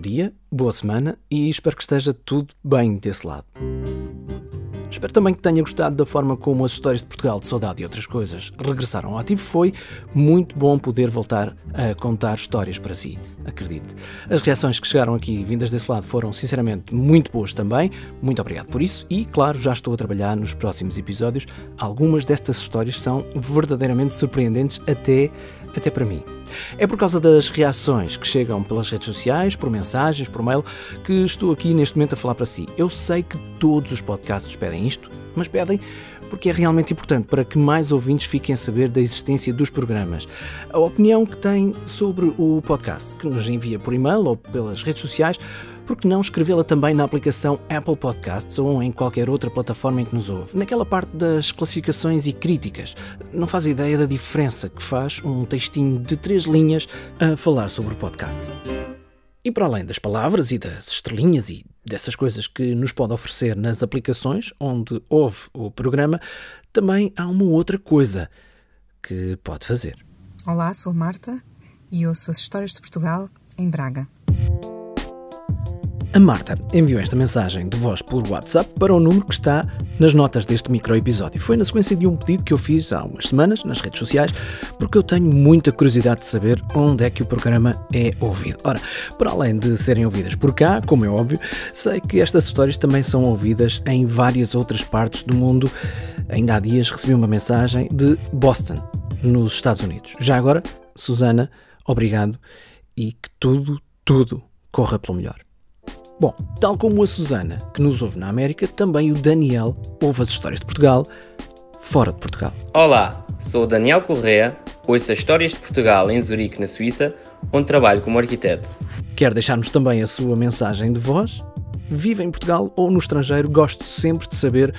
dia, boa semana e espero que esteja tudo bem desse lado. Espero também que tenha gostado da forma como as histórias de Portugal, de saudade e outras coisas regressaram ao ativo. Foi muito bom poder voltar a contar histórias para si, acredite. As reações que chegaram aqui, vindas desse lado, foram sinceramente muito boas também. Muito obrigado por isso e, claro, já estou a trabalhar nos próximos episódios. Algumas destas histórias são verdadeiramente surpreendentes até, até para mim. É por causa das reações que chegam pelas redes sociais, por mensagens, por mail, que estou aqui neste momento a falar para si. Eu sei que todos os podcasts pedem isto, mas pedem porque é realmente importante para que mais ouvintes fiquem a saber da existência dos programas. A opinião que têm sobre o podcast, que nos envia por e-mail ou pelas redes sociais, por que não escrevê-la também na aplicação Apple Podcasts ou em qualquer outra plataforma em que nos ouve? Naquela parte das classificações e críticas. Não faz ideia da diferença que faz um textinho de três linhas a falar sobre o podcast. E para além das palavras e das estrelinhas e dessas coisas que nos pode oferecer nas aplicações onde ouve o programa, também há uma outra coisa que pode fazer. Olá, sou Marta e ouço as histórias de Portugal em Braga. A Marta enviou esta mensagem de voz por WhatsApp para o número que está nas notas deste microepisódio. Foi na sequência de um pedido que eu fiz há umas semanas nas redes sociais, porque eu tenho muita curiosidade de saber onde é que o programa é ouvido. Ora, para além de serem ouvidas por cá, como é óbvio, sei que estas histórias também são ouvidas em várias outras partes do mundo. Ainda há dias recebi uma mensagem de Boston, nos Estados Unidos. Já agora, Susana, obrigado e que tudo, tudo corra pelo melhor. Bom, tal como a Susana, que nos ouve na América, também o Daniel ouve as histórias de Portugal fora de Portugal. Olá, sou o Daniel Correa, ouço as histórias de Portugal em Zurique, na Suíça, onde trabalho como arquiteto. Quer deixar-nos também a sua mensagem de voz? Vive em Portugal ou no estrangeiro, gosto sempre de saber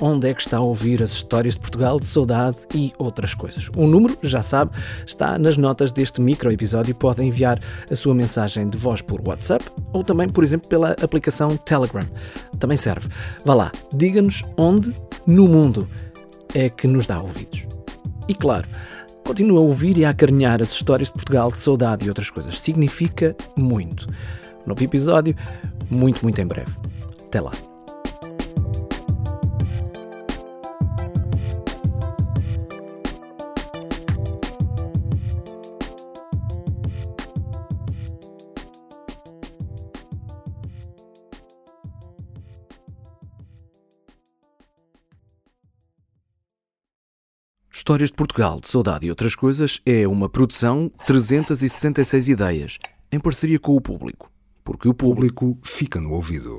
onde é que está a ouvir as histórias de Portugal, de saudade e outras coisas. O número, já sabe, está nas notas deste micro episódio. Pode enviar a sua mensagem de voz por WhatsApp ou também, por exemplo, pela aplicação Telegram. Também serve. Vá lá, diga-nos onde no mundo é que nos dá ouvidos. E claro, continua a ouvir e a acarinhar as histórias de Portugal, de saudade e outras coisas. Significa muito. Novo episódio, muito, muito em breve. Até lá. Histórias de Portugal, de Saudade e outras coisas é uma produção 366 ideias, em parceria com o público. Porque o público fica no ouvido.